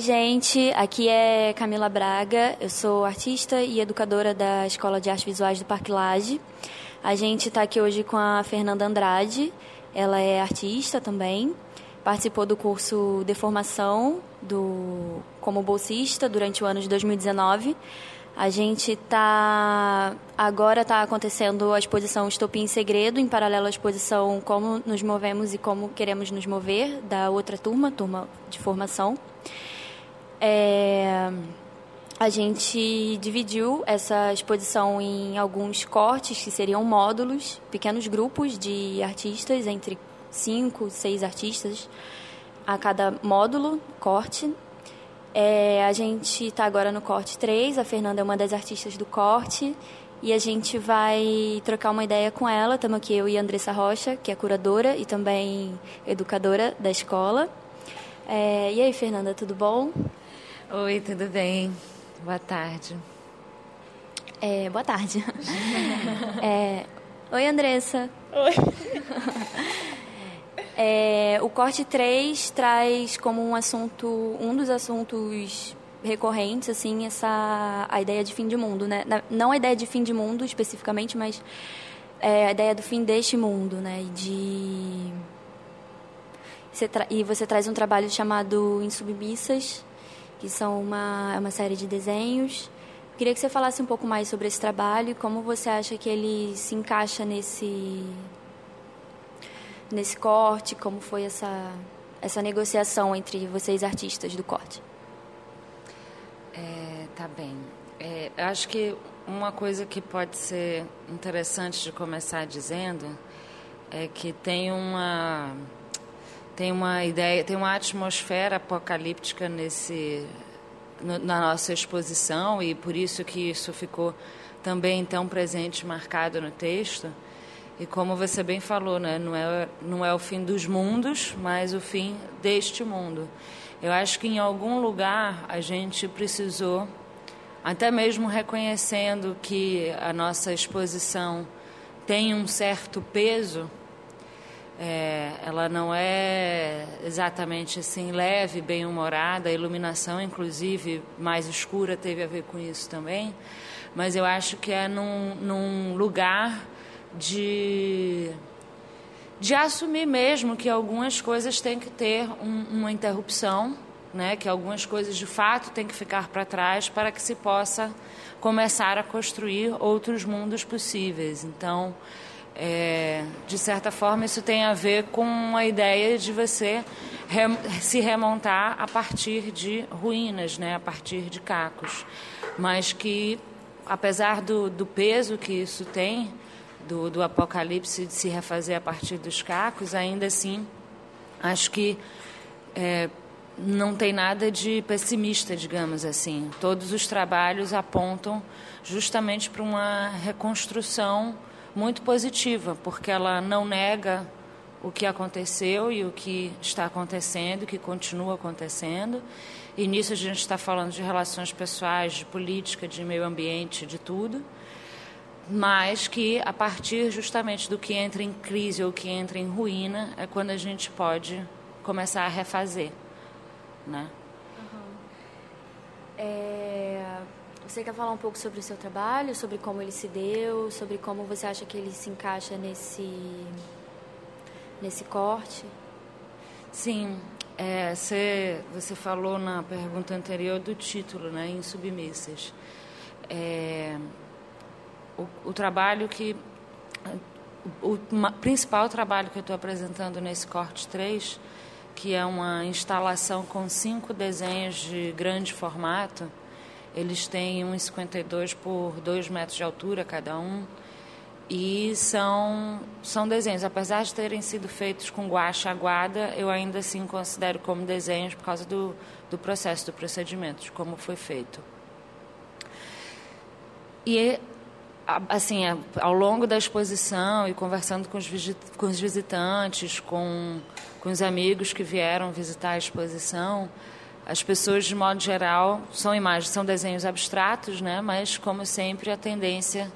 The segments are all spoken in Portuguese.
Oi, gente. Aqui é Camila Braga. Eu sou artista e educadora da Escola de Artes Visuais do Parque Lage. A gente está aqui hoje com a Fernanda Andrade. Ela é artista também. Participou do curso de formação do, como bolsista durante o ano de 2019. A gente está agora está acontecendo a exposição Estopim em Segredo, em paralelo à exposição Como nos movemos e como queremos nos mover da outra turma, turma de formação. É, a gente dividiu essa exposição em alguns cortes, que seriam módulos, pequenos grupos de artistas, entre cinco, seis artistas a cada módulo, corte. É, a gente está agora no corte 3, a Fernanda é uma das artistas do corte, e a gente vai trocar uma ideia com ela. Estamos aqui eu e a Andressa Rocha, que é curadora e também educadora da escola. É, e aí, Fernanda, tudo bom? Oi, tudo bem? Boa tarde. É, boa tarde. é, oi, Andressa. Oi. É, o corte 3 traz como um assunto, um dos assuntos recorrentes, assim, essa a ideia de fim de mundo, né? Não a ideia de fim de mundo especificamente, mas é, a ideia do fim deste mundo, né? E de você e você traz um trabalho chamado Insubmissas, que são uma, é uma série de desenhos. Queria que você falasse um pouco mais sobre esse trabalho e como você acha que ele se encaixa nesse, nesse corte, como foi essa, essa negociação entre vocês artistas do corte. É, tá bem. É, acho que uma coisa que pode ser interessante de começar dizendo é que tem uma tem uma ideia, tem uma atmosfera apocalíptica nesse no, na nossa exposição e por isso que isso ficou também tão presente, marcado no texto. E como você bem falou, né, não é não é o fim dos mundos, mas o fim deste mundo. Eu acho que em algum lugar a gente precisou, até mesmo reconhecendo que a nossa exposição tem um certo peso é, ela não é exatamente assim leve, bem humorada. A iluminação, inclusive, mais escura teve a ver com isso também. Mas eu acho que é num, num lugar de de assumir mesmo que algumas coisas têm que ter um, uma interrupção, né? Que algumas coisas de fato têm que ficar para trás para que se possa começar a construir outros mundos possíveis. Então é, de certa forma, isso tem a ver com a ideia de você rem se remontar a partir de ruínas, né, a partir de cacos. Mas que, apesar do, do peso que isso tem, do, do apocalipse de se refazer a partir dos cacos, ainda assim, acho que é, não tem nada de pessimista, digamos assim. Todos os trabalhos apontam justamente para uma reconstrução muito positiva, porque ela não nega o que aconteceu e o que está acontecendo, o que continua acontecendo. E nisso a gente está falando de relações pessoais, de política, de meio ambiente, de tudo. Mas que a partir justamente do que entra em crise ou que entra em ruína é quando a gente pode começar a refazer, né? Uhum. É você quer falar um pouco sobre o seu trabalho, sobre como ele se deu, sobre como você acha que ele se encaixa nesse, nesse corte? Sim, é, você, você falou na pergunta anterior do título, né, Insubmissas. É, o, o trabalho que. O, o principal trabalho que eu estou apresentando nesse corte 3, que é uma instalação com cinco desenhos de grande formato, eles têm 1,52 por 2 metros de altura cada um. E são, são desenhos. Apesar de terem sido feitos com guache aguada, eu ainda assim considero como desenhos por causa do, do processo, do procedimento, de como foi feito. E, assim, ao longo da exposição e conversando com os, visitantes, com, com os amigos que vieram visitar a exposição, as pessoas, de modo geral, são imagens, são desenhos abstratos, né? mas, como sempre, a tendência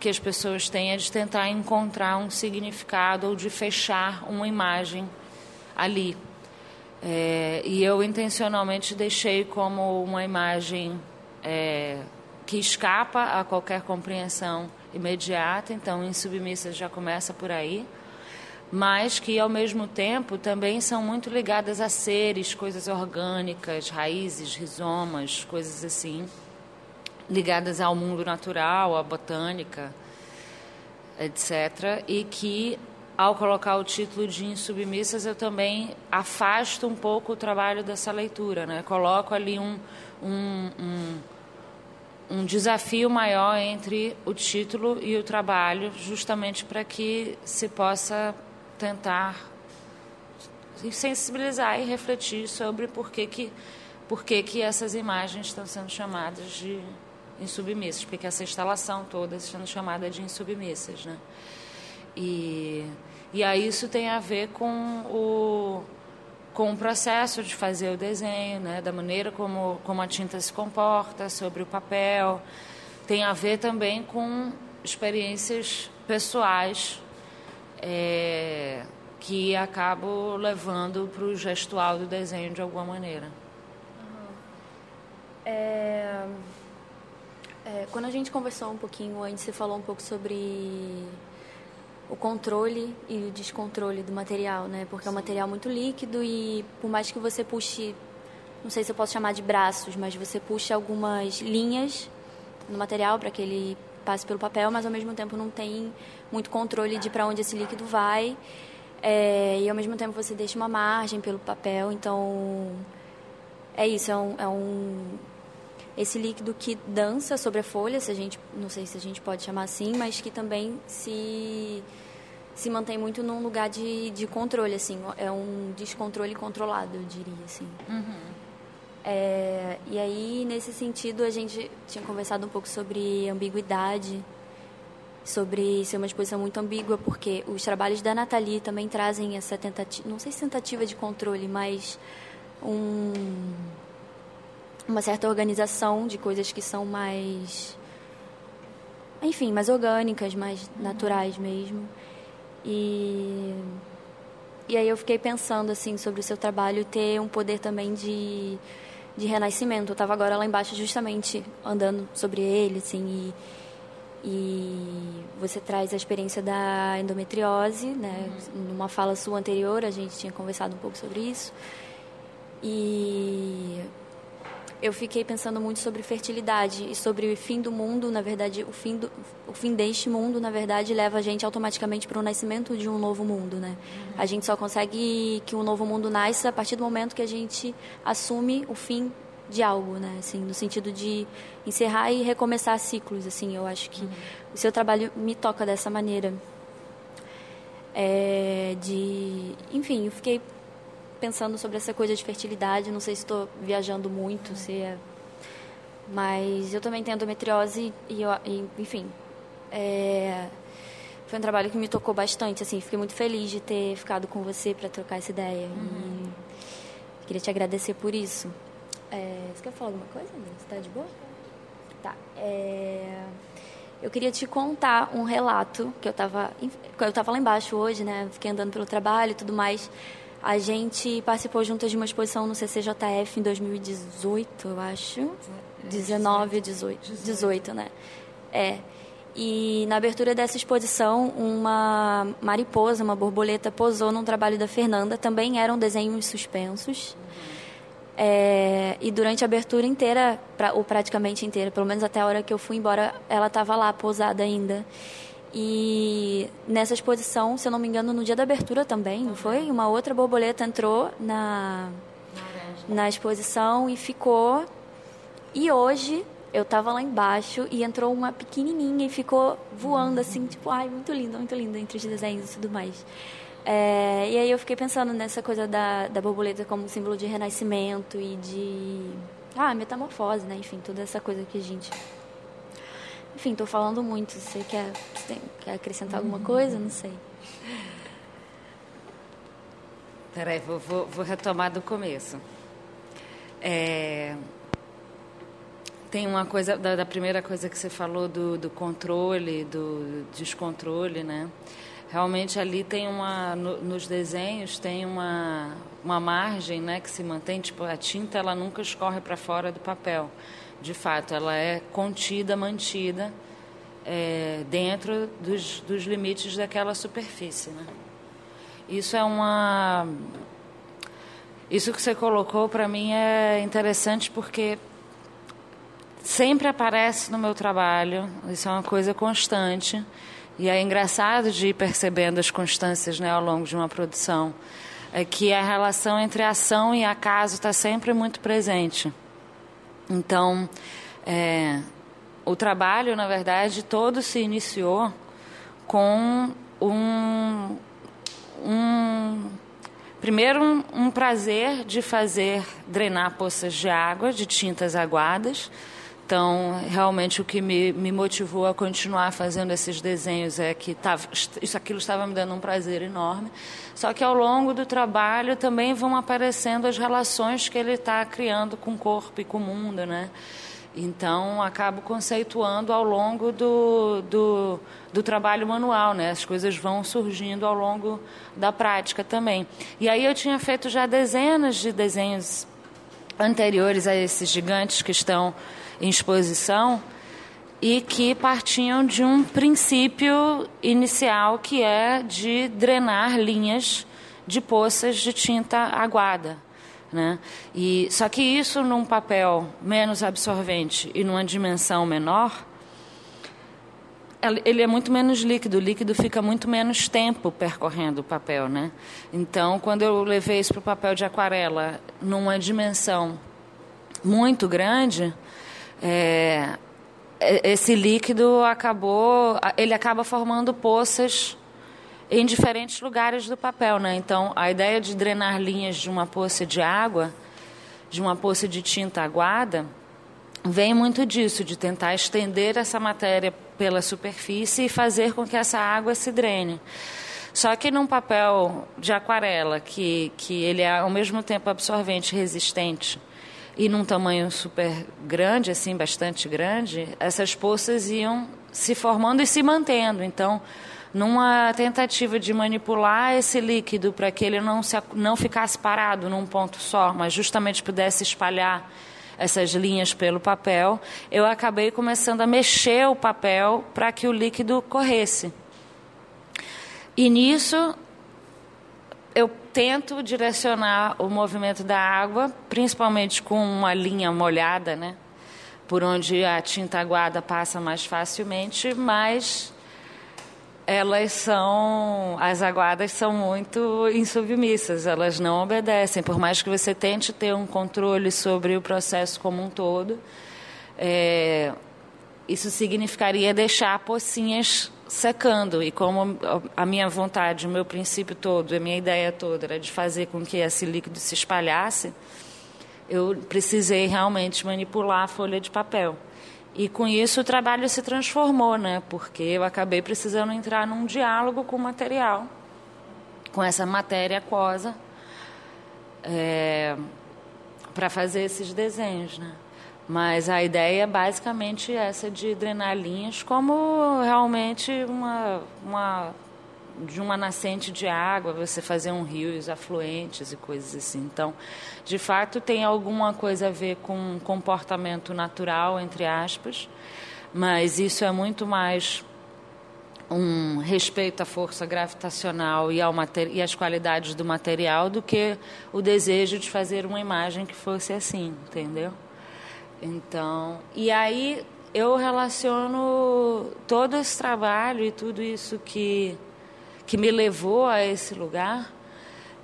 que as pessoas têm é de tentar encontrar um significado ou de fechar uma imagem ali. É, e eu intencionalmente deixei como uma imagem é, que escapa a qualquer compreensão imediata, então em submissas já começa por aí, mas que ao mesmo tempo também são muito ligadas a seres, coisas orgânicas, raízes, rizomas, coisas assim, ligadas ao mundo natural, à botânica, etc. E que ao colocar o título de Insubmissas, eu também afasto um pouco o trabalho dessa leitura, né? Coloco ali um, um, um, um desafio maior entre o título e o trabalho, justamente para que se possa tentar sensibilizar e refletir sobre por que, que, por que, que essas imagens estão sendo chamadas de insubmissas, porque essa instalação toda está sendo chamada de insubmissas, né? E, e aí isso tem a ver com o, com o processo de fazer o desenho, né, da maneira como, como a tinta se comporta sobre o papel. Tem a ver também com experiências pessoais é, que acabo levando para o gestual do desenho de alguma maneira. Uhum. É, é, quando a gente conversou um pouquinho antes, você falou um pouco sobre o controle e o descontrole do material, né? Porque Sim. é um material muito líquido e por mais que você puxe, não sei se eu posso chamar de braços, mas você puxa algumas linhas no material para que ele passe pelo papel, mas ao mesmo tempo não tem muito controle de para onde esse líquido vai. É, e ao mesmo tempo você deixa uma margem pelo papel, então é isso, é um, é um esse líquido que dança sobre a folha, se a gente, não sei se a gente pode chamar assim, mas que também se se mantém muito num lugar de, de controle, assim, é um descontrole controlado, eu diria, assim. Uhum. É, e aí, nesse sentido, a gente tinha conversado um pouco sobre ambiguidade, sobre ser uma exposição muito ambígua, porque os trabalhos da Nathalie também trazem essa tentativa, não sei se tentativa de controle, mas um uma certa organização de coisas que são mais enfim, mais orgânicas, mais naturais mesmo. E e aí eu fiquei pensando assim sobre o seu trabalho ter um poder também de de renascimento. Eu estava agora lá embaixo justamente andando sobre ele, assim, e, e você traz a experiência da endometriose, né? Uhum. Numa fala sua anterior, a gente tinha conversado um pouco sobre isso. E eu fiquei pensando muito sobre fertilidade e sobre o fim do mundo, na verdade, o fim, do, o fim deste mundo, na verdade, leva a gente automaticamente para o nascimento de um novo mundo, né? Uhum. A gente só consegue que um novo mundo nasça a partir do momento que a gente assume o fim de algo, né? Assim, no sentido de encerrar e recomeçar ciclos, assim. Eu acho que uhum. o seu trabalho me toca dessa maneira. É, de, enfim, eu fiquei pensando sobre essa coisa de fertilidade. Não sei se estou viajando muito, se é... Mas eu também tenho endometriose e, eu, e enfim, é... foi um trabalho que me tocou bastante. Assim, fiquei muito feliz de ter ficado com você para trocar essa ideia. Uhum. E queria te agradecer por isso. É... Você quer falar alguma coisa? Você está de boa? Tá. É... Eu queria te contar um relato que eu estava eu estava lá embaixo hoje, né? Fiquei andando pelo trabalho e tudo mais. A gente participou juntas de uma exposição no CCJF em 2018, eu acho. 19 18. 18, né? É. E na abertura dessa exposição, uma mariposa, uma borboleta, posou num trabalho da Fernanda. Também eram desenhos suspensos. É, e durante a abertura inteira, pra, ou praticamente inteira, pelo menos até a hora que eu fui embora, ela estava lá posada ainda. E nessa exposição, se eu não me engano, no dia da abertura também, não foi? Uma outra borboleta entrou na, na exposição e ficou. E hoje eu estava lá embaixo e entrou uma pequenininha e ficou voando assim, tipo, ai, muito lindo, muito lindo entre os desenhos e tudo mais. É, e aí eu fiquei pensando nessa coisa da, da borboleta como símbolo de renascimento e de. Ah, metamorfose, né? Enfim, toda essa coisa que a gente enfim, estou falando muito. Você quer, você quer acrescentar alguma coisa? Não sei. Peraí, vou, vou, vou retomar do começo. É, tem uma coisa, da, da, primeira coisa que você falou do, do controle, do descontrole, né? realmente ali tem uma no, nos desenhos tem uma uma margem né que se mantém tipo a tinta ela nunca escorre para fora do papel de fato ela é contida mantida é, dentro dos, dos limites daquela superfície né isso é uma isso que você colocou para mim é interessante porque sempre aparece no meu trabalho isso é uma coisa constante e é engraçado de ir percebendo as constâncias né, ao longo de uma produção, é que a relação entre ação e acaso está sempre muito presente. Então, é, o trabalho, na verdade, todo se iniciou com um, um primeiro um, um prazer de fazer drenar poças de água de tintas aguadas então, realmente, o que me, me motivou a continuar fazendo esses desenhos é que tava, isso aquilo estava me dando um prazer enorme. Só que ao longo do trabalho também vão aparecendo as relações que ele está criando com o corpo e com o mundo, né? Então, acabo conceituando ao longo do, do, do, trabalho manual, né? As coisas vão surgindo ao longo da prática também. E aí eu tinha feito já dezenas de desenhos anteriores a esses gigantes que estão em exposição e que partiam de um princípio inicial que é de drenar linhas de poças de tinta aguada. Né? E, só que isso num papel menos absorvente e numa dimensão menor, ele é muito menos líquido, o líquido fica muito menos tempo percorrendo o papel. Né? Então, quando eu levei isso para o papel de aquarela numa dimensão muito grande, é, esse líquido acabou, ele acaba formando poças em diferentes lugares do papel, né? Então, a ideia de drenar linhas de uma poça de água, de uma poça de tinta aguada, vem muito disso, de tentar estender essa matéria pela superfície e fazer com que essa água se drene. Só que num papel de aquarela, que, que ele é ao mesmo tempo absorvente e resistente, e num tamanho super grande, assim, bastante grande, essas poças iam se formando e se mantendo. Então, numa tentativa de manipular esse líquido para que ele não, se, não ficasse parado num ponto só, mas justamente pudesse espalhar essas linhas pelo papel, eu acabei começando a mexer o papel para que o líquido corresse. E nisso tento direcionar o movimento da água, principalmente com uma linha molhada, né? Por onde a tinta aguada passa mais facilmente, mas elas são as aguadas são muito insubmissas, elas não obedecem, por mais que você tente ter um controle sobre o processo como um todo. É, isso significaria deixar pocinhas secando. E como a minha vontade, o meu princípio todo, a minha ideia toda era de fazer com que esse líquido se espalhasse, eu precisei realmente manipular a folha de papel. E com isso o trabalho se transformou, né? Porque eu acabei precisando entrar num diálogo com o material, com essa matéria aquosa, é, para fazer esses desenhos, né? Mas a ideia é basicamente essa de drenar linhas como realmente uma, uma de uma nascente de água, você fazer um rio e os afluentes e coisas assim. Então, de fato, tem alguma coisa a ver com comportamento natural, entre aspas, mas isso é muito mais um respeito à força gravitacional e, ao e às qualidades do material do que o desejo de fazer uma imagem que fosse assim, entendeu? Então, e aí eu relaciono todo esse trabalho e tudo isso que, que me levou a esse lugar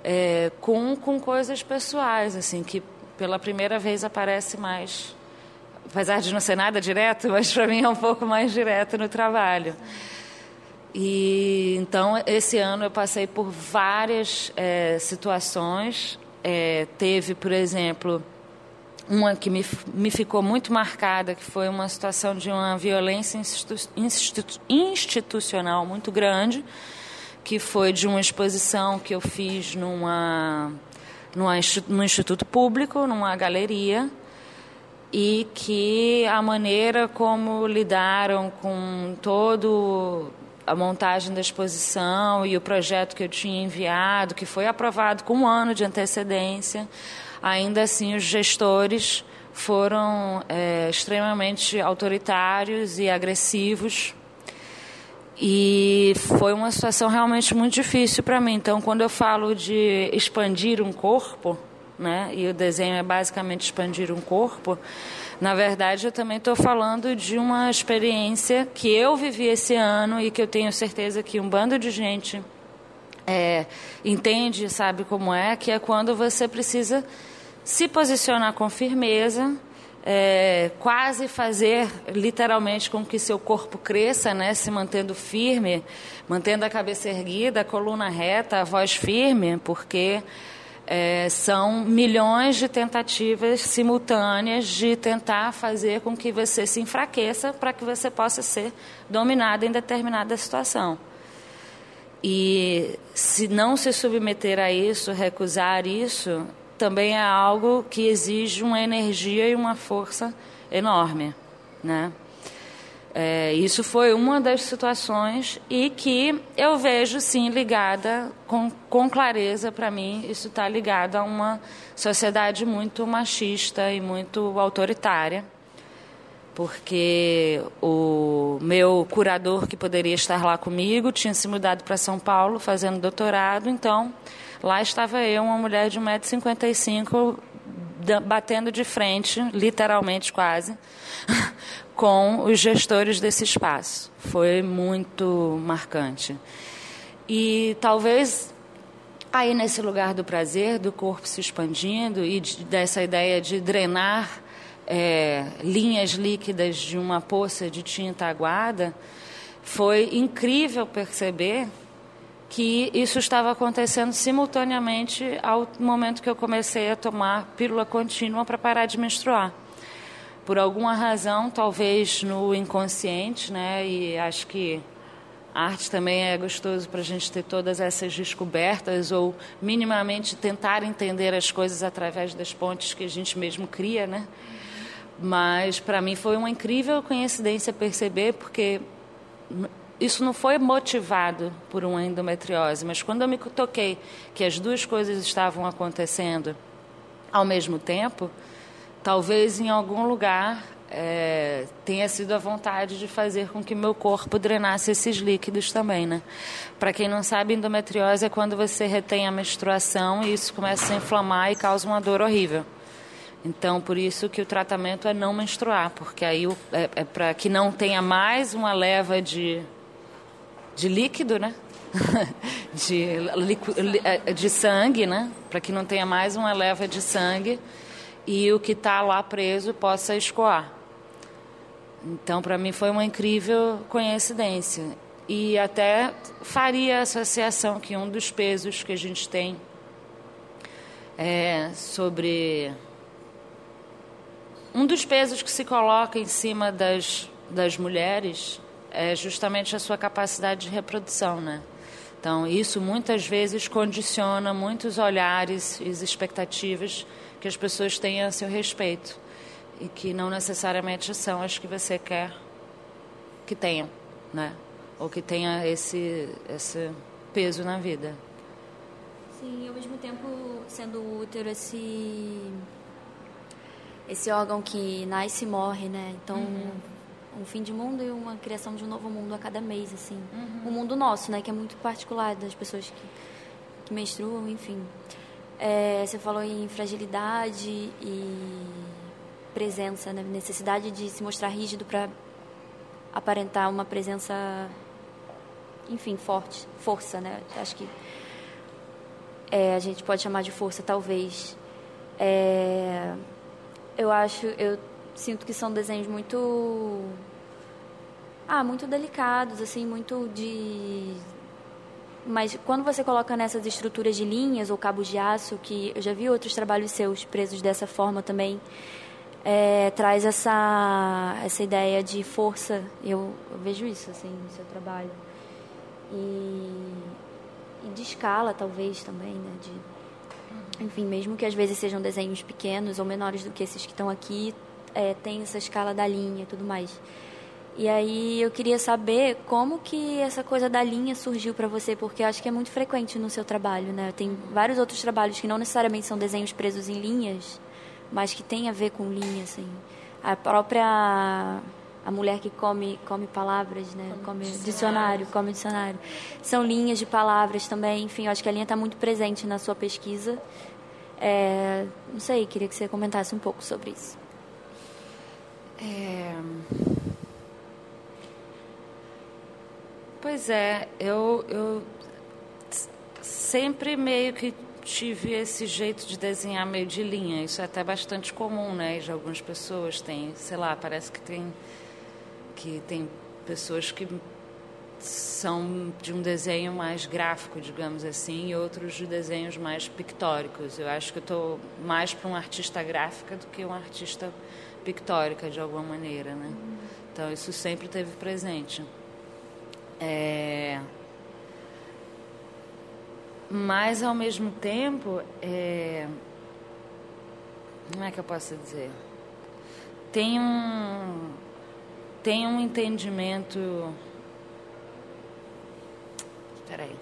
é, com, com coisas pessoais, assim, que pela primeira vez aparece mais, apesar de não ser nada direto, mas para mim é um pouco mais direto no trabalho. E então esse ano eu passei por várias é, situações. É, teve, por exemplo, uma que me, me ficou muito marcada, que foi uma situação de uma violência institu, institu, institucional muito grande, que foi de uma exposição que eu fiz numa, numa, num instituto público, numa galeria, e que a maneira como lidaram com todo a montagem da exposição e o projeto que eu tinha enviado, que foi aprovado com um ano de antecedência, ainda assim os gestores foram é, extremamente autoritários e agressivos. E foi uma situação realmente muito difícil para mim. Então, quando eu falo de expandir um corpo, né, e o desenho é basicamente expandir um corpo, na verdade, eu também estou falando de uma experiência que eu vivi esse ano e que eu tenho certeza que um bando de gente é, entende, sabe como é, que é quando você precisa se posicionar com firmeza, é, quase fazer literalmente com que seu corpo cresça, né, se mantendo firme, mantendo a cabeça erguida, a coluna reta, a voz firme, porque é, são milhões de tentativas simultâneas de tentar fazer com que você se enfraqueça para que você possa ser dominado em determinada situação. E se não se submeter a isso, recusar isso, também é algo que exige uma energia e uma força enorme, né? É, isso foi uma das situações e que eu vejo sim ligada com, com clareza para mim isso está ligado a uma sociedade muito machista e muito autoritária porque o meu curador que poderia estar lá comigo tinha se mudado para São Paulo fazendo doutorado então lá estava eu uma mulher de 1,55m batendo de frente literalmente quase com os gestores desse espaço. Foi muito marcante. E talvez aí nesse lugar do prazer, do corpo se expandindo e de, dessa ideia de drenar é, linhas líquidas de uma poça de tinta aguada, foi incrível perceber que isso estava acontecendo simultaneamente ao momento que eu comecei a tomar pílula contínua para parar de menstruar por alguma razão, talvez no inconsciente, né? E acho que arte também é gostoso para a gente ter todas essas descobertas ou minimamente tentar entender as coisas através das pontes que a gente mesmo cria, né? Mas para mim foi uma incrível coincidência perceber, porque isso não foi motivado por uma endometriose, mas quando eu me toquei que as duas coisas estavam acontecendo ao mesmo tempo, talvez em algum lugar é, tenha sido a vontade de fazer com que meu corpo drenasse esses líquidos também, né? Para quem não sabe, endometriose é quando você retém a menstruação e isso começa a inflamar e causa uma dor horrível. Então, por isso que o tratamento é não menstruar, porque aí é, é para que não tenha mais uma leva de, de líquido, né? de, é, de sangue, né? Para que não tenha mais uma leva de sangue e o que está lá preso possa escoar. Então, para mim, foi uma incrível coincidência. E até faria a associação que um dos pesos que a gente tem é sobre. Um dos pesos que se coloca em cima das, das mulheres é justamente a sua capacidade de reprodução, né? Então, isso muitas vezes condiciona muitos olhares e expectativas que as pessoas tenham a seu respeito e que não necessariamente são as que você quer que tenham, né? Ou que tenha esse esse peso na vida. Sim, ao mesmo tempo sendo útero esse esse órgão que nasce e morre, né? Então uhum. um fim de mundo e uma criação de um novo mundo a cada mês, assim. Uhum. O mundo nosso, né? Que é muito particular das pessoas que, que menstruam, enfim. É, você falou em fragilidade e presença, né? necessidade de se mostrar rígido para aparentar uma presença, enfim, forte, força, né? Acho que é, a gente pode chamar de força, talvez. É, eu acho, eu sinto que são desenhos muito, ah, muito delicados, assim, muito de mas quando você coloca nessas estruturas de linhas ou cabos de aço, que eu já vi outros trabalhos seus presos dessa forma também, é, traz essa, essa ideia de força. Eu, eu, vejo isso assim no seu trabalho. E, e de escala, talvez, também, né? De, enfim, mesmo que às vezes sejam desenhos pequenos ou menores do que esses que estão aqui, é, tem essa escala da linha e tudo mais. E aí eu queria saber como que essa coisa da linha surgiu para você, porque eu acho que é muito frequente no seu trabalho, né? Tem vários outros trabalhos que não necessariamente são desenhos presos em linhas, mas que tem a ver com linha, assim. A própria a mulher que come come palavras, né? Come, come dicionário. dicionário, come dicionário. São linhas de palavras também. Enfim, eu acho que a linha está muito presente na sua pesquisa. É, não sei, queria que você comentasse um pouco sobre isso. É... Pois é, eu, eu sempre meio que tive esse jeito de desenhar meio de linha. Isso é até bastante comum, né? De algumas pessoas tem, sei lá, parece que tem que tem pessoas que são de um desenho mais gráfico, digamos assim, e outros de desenhos mais pictóricos. Eu acho que eu estou mais para um artista gráfica do que um artista pictórica, de alguma maneira, né? Então, isso sempre teve presente. É... Mas, ao mesmo tempo, é... como é que eu posso dizer? Tem um, tem um entendimento. Peraí.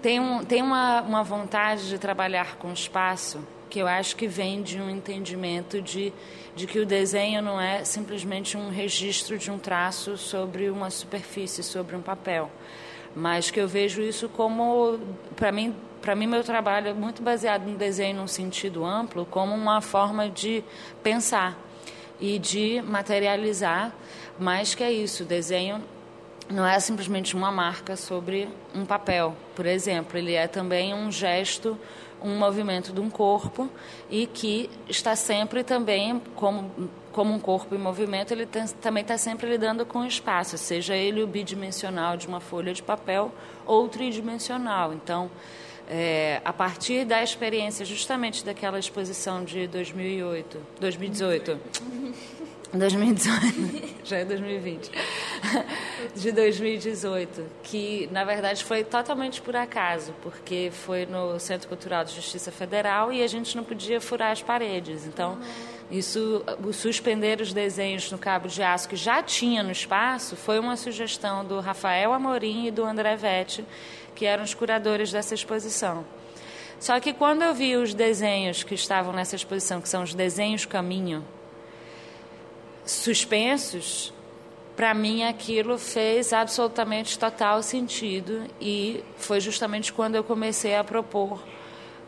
tem um, tem uma, uma vontade de trabalhar com espaço que eu acho que vem de um entendimento de, de que o desenho não é simplesmente um registro de um traço sobre uma superfície, sobre um papel, mas que eu vejo isso como, para mim, para mim meu trabalho é muito baseado no desenho num sentido amplo, como uma forma de pensar e de materializar, mais que é isso, desenho não é simplesmente uma marca sobre um papel, por exemplo, ele é também um gesto um movimento de um corpo e que está sempre também como como um corpo em movimento ele tem, também está sempre lidando com o espaço seja ele o bidimensional de uma folha de papel ou tridimensional. Então é, a partir da experiência justamente daquela exposição de 2008 2018 2018, já é 2020, de 2018, que na verdade foi totalmente por acaso, porque foi no Centro Cultural de Justiça Federal e a gente não podia furar as paredes. Então, isso, o suspender os desenhos no cabo de aço que já tinha no espaço, foi uma sugestão do Rafael Amorim e do André Vetti, que eram os curadores dessa exposição. Só que quando eu vi os desenhos que estavam nessa exposição, que são os desenhos caminho, suspensos, para mim aquilo fez absolutamente total sentido e foi justamente quando eu comecei a propor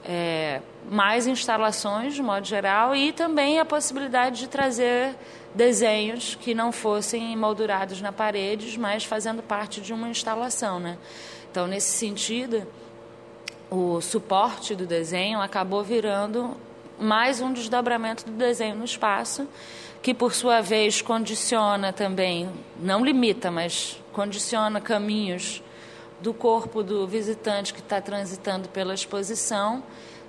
é, mais instalações de modo geral e também a possibilidade de trazer desenhos que não fossem emoldurados na parede, mas fazendo parte de uma instalação, né? Então nesse sentido o suporte do desenho acabou virando mais um desdobramento do desenho no espaço que por sua vez condiciona também, não limita, mas condiciona caminhos do corpo do visitante que está transitando pela exposição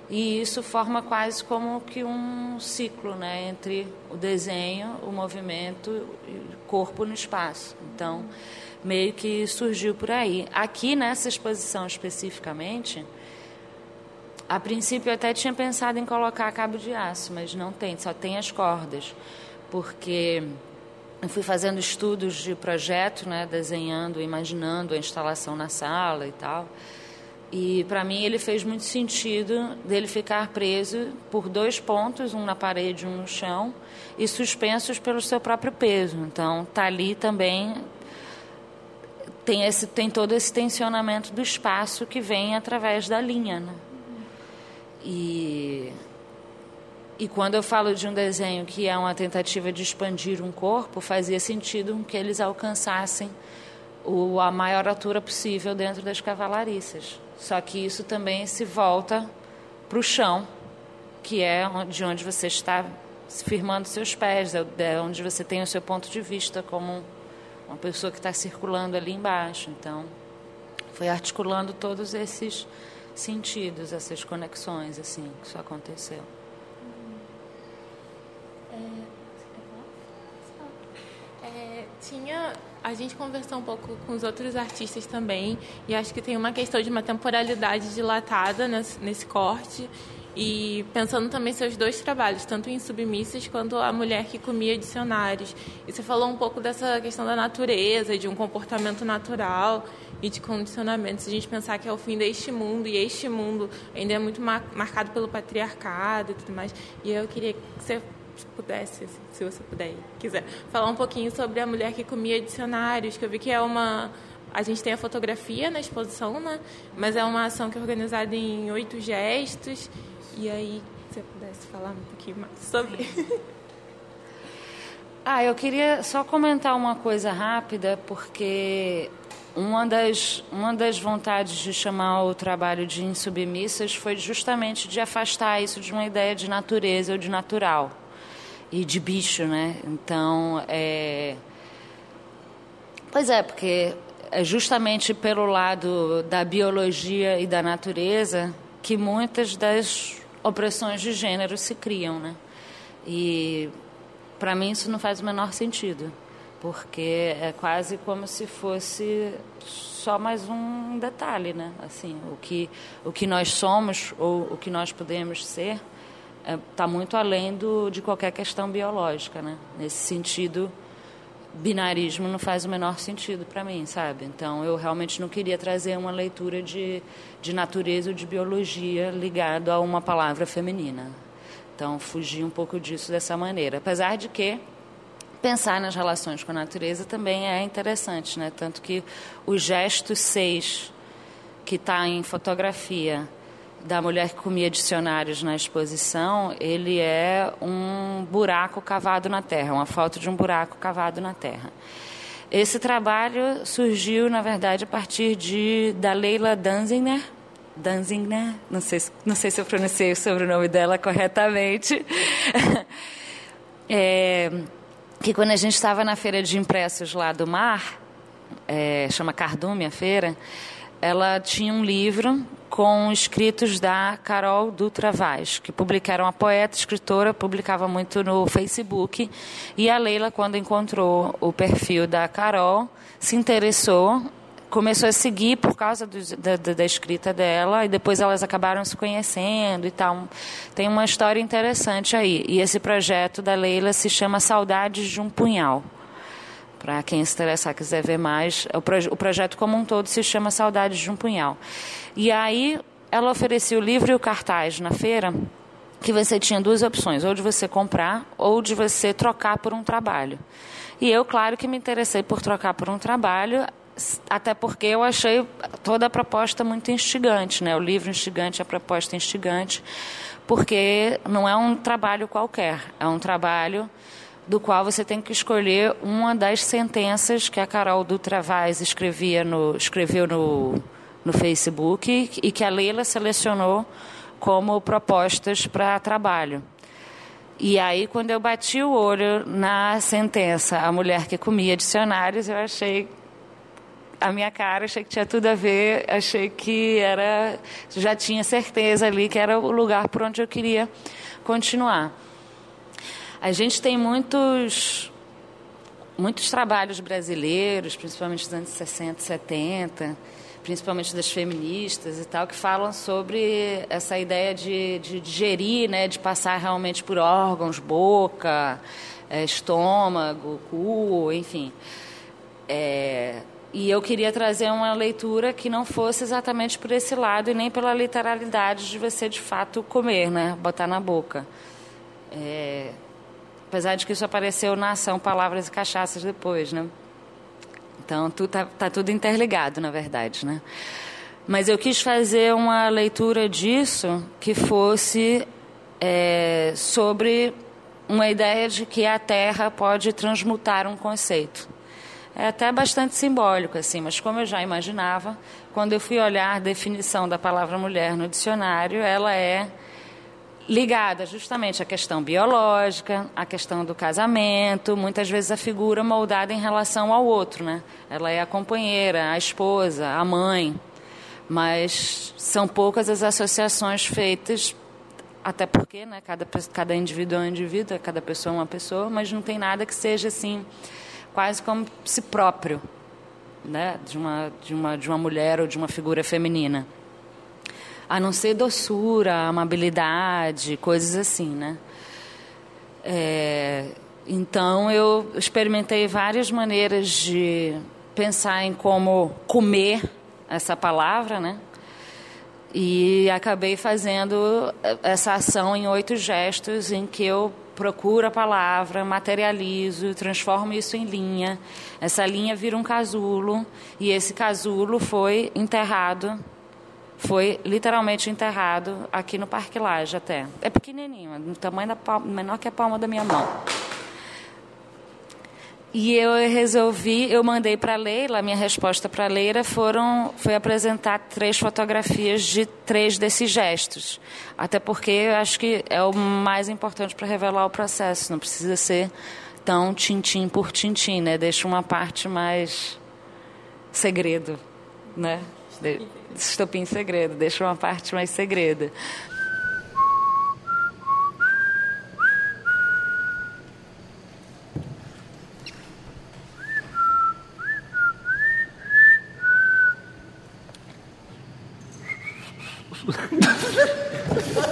e isso forma quase como que um ciclo né, entre o desenho, o movimento e o corpo no espaço. Então, meio que surgiu por aí. Aqui nessa exposição especificamente, a princípio eu até tinha pensado em colocar cabo de aço, mas não tem, só tem as cordas porque eu fui fazendo estudos de projeto, né, desenhando, imaginando a instalação na sala e tal. E para mim ele fez muito sentido dele ficar preso por dois pontos, um na parede um no chão, e suspensos pelo seu próprio peso. Então tá ali também tem esse tem todo esse tensionamento do espaço que vem através da linha, né? E e quando eu falo de um desenho que é uma tentativa de expandir um corpo, fazia sentido que eles alcançassem o, a maior altura possível dentro das cavalariças. Só que isso também se volta para o chão, que é de onde você está firmando seus pés, é, é onde você tem o seu ponto de vista como uma pessoa que está circulando ali embaixo. Então, foi articulando todos esses sentidos, essas conexões, assim, que isso aconteceu. Tinha. A gente conversou um pouco com os outros artistas também, e acho que tem uma questão de uma temporalidade dilatada nesse, nesse corte. E pensando também seus dois trabalhos, tanto em Submissas quanto A Mulher que Comia Dicionários. E você falou um pouco dessa questão da natureza, de um comportamento natural e de condicionamentos. Se a gente pensar que é o fim deste mundo, e este mundo ainda é muito marcado pelo patriarcado e tudo mais. E eu queria que você pudesse, se você puder, quiser, falar um pouquinho sobre a mulher que comia dicionários, que eu vi que é uma a gente tem a fotografia na exposição, né? Mas é uma ação que é organizada em oito gestos. E aí, se você pudesse falar um pouquinho mais sobre. Ah, eu queria só comentar uma coisa rápida, porque uma das, uma das vontades de chamar o trabalho de insubmissas foi justamente de afastar isso de uma ideia de natureza ou de natural e de bicho, né? Então, é... Pois é, porque é justamente pelo lado da biologia e da natureza que muitas das opressões de gênero se criam, né? E para mim isso não faz o menor sentido, porque é quase como se fosse só mais um detalhe, né? Assim, o que o que nós somos ou o que nós podemos ser está é, muito além do, de qualquer questão biológica, né? Nesse sentido binarismo não faz o menor sentido para mim, sabe? Então eu realmente não queria trazer uma leitura de, de natureza ou de biologia ligado a uma palavra feminina. Então fugi um pouco disso dessa maneira. Apesar de que pensar nas relações com a natureza também é interessante, né? Tanto que o gesto 6 que está em fotografia da mulher que comia dicionários na exposição, ele é um buraco cavado na terra, uma foto de um buraco cavado na terra. Esse trabalho surgiu, na verdade, a partir de da Leila Danzinger, Danzinger, não sei, não sei se eu pronunciei o sobrenome dela corretamente, é, que quando a gente estava na feira de impressos lá do mar, é, chama Cardume a feira, ela tinha um livro com escritos da Carol Dutra Vaz, que publicaram a poeta, escritora, publicava muito no Facebook. E a Leila, quando encontrou o perfil da Carol, se interessou, começou a seguir por causa do, da, da, escrita dela, e depois elas acabaram se conhecendo e tal. Tem uma história interessante aí. E esse projeto da Leila se chama Saudades de um Punhal. Para quem se interessar, quiser ver mais, o, proje o projeto como um todo se chama Saudades de um Punhal. E aí ela oferecia o livro e o cartaz na feira, que você tinha duas opções, ou de você comprar ou de você trocar por um trabalho. E eu, claro que me interessei por trocar por um trabalho, até porque eu achei toda a proposta muito instigante, né? O livro instigante, a proposta instigante, porque não é um trabalho qualquer, é um trabalho do qual você tem que escolher uma das sentenças que a Carol Dutra Vaz escrevia no, escreveu no, no Facebook e que a Leila selecionou como propostas para trabalho. E aí, quando eu bati o olho na sentença, a mulher que comia dicionários, eu achei a minha cara, achei que tinha tudo a ver, achei que era, já tinha certeza ali que era o lugar por onde eu queria continuar. A gente tem muitos muitos trabalhos brasileiros, principalmente dos anos 60, 70, principalmente das feministas e tal, que falam sobre essa ideia de, de digerir, né, de passar realmente por órgãos, boca, é, estômago, cu, enfim. É, e eu queria trazer uma leitura que não fosse exatamente por esse lado e nem pela literalidade de você de fato comer, né, botar na boca. É, Apesar de que isso apareceu na ação Palavras e Cachaças depois, né? Então, tu, tá, tá tudo interligado, na verdade, né? Mas eu quis fazer uma leitura disso que fosse é, sobre uma ideia de que a Terra pode transmutar um conceito. É até bastante simbólico, assim, mas como eu já imaginava, quando eu fui olhar a definição da palavra mulher no dicionário, ela é ligada justamente à questão biológica, à questão do casamento, muitas vezes a figura moldada em relação ao outro, né? Ela é a companheira, a esposa, a mãe, mas são poucas as associações feitas, até porque, né? Cada cada indivíduo é um indivíduo, cada pessoa é uma pessoa, mas não tem nada que seja assim quase como si próprio, né? De uma de uma de uma mulher ou de uma figura feminina. A não ser doçura, amabilidade, coisas assim, né? É, então eu experimentei várias maneiras de pensar em como comer essa palavra, né? E acabei fazendo essa ação em oito gestos em que eu procuro a palavra, materializo, transformo isso em linha. Essa linha vira um casulo e esse casulo foi enterrado foi literalmente enterrado aqui no Parque Laje até. É pequenininho, do tamanho da palma, menor que a palma da minha mão. E eu resolvi, eu mandei para a Leila, minha resposta para a Leila foram, foi apresentar três fotografias de três desses gestos. Até porque eu acho que é o mais importante para revelar o processo, não precisa ser tão tintim por tintim, né? Deixa uma parte mais segredo, né? Estopim segredo, deixa uma parte mais segredo.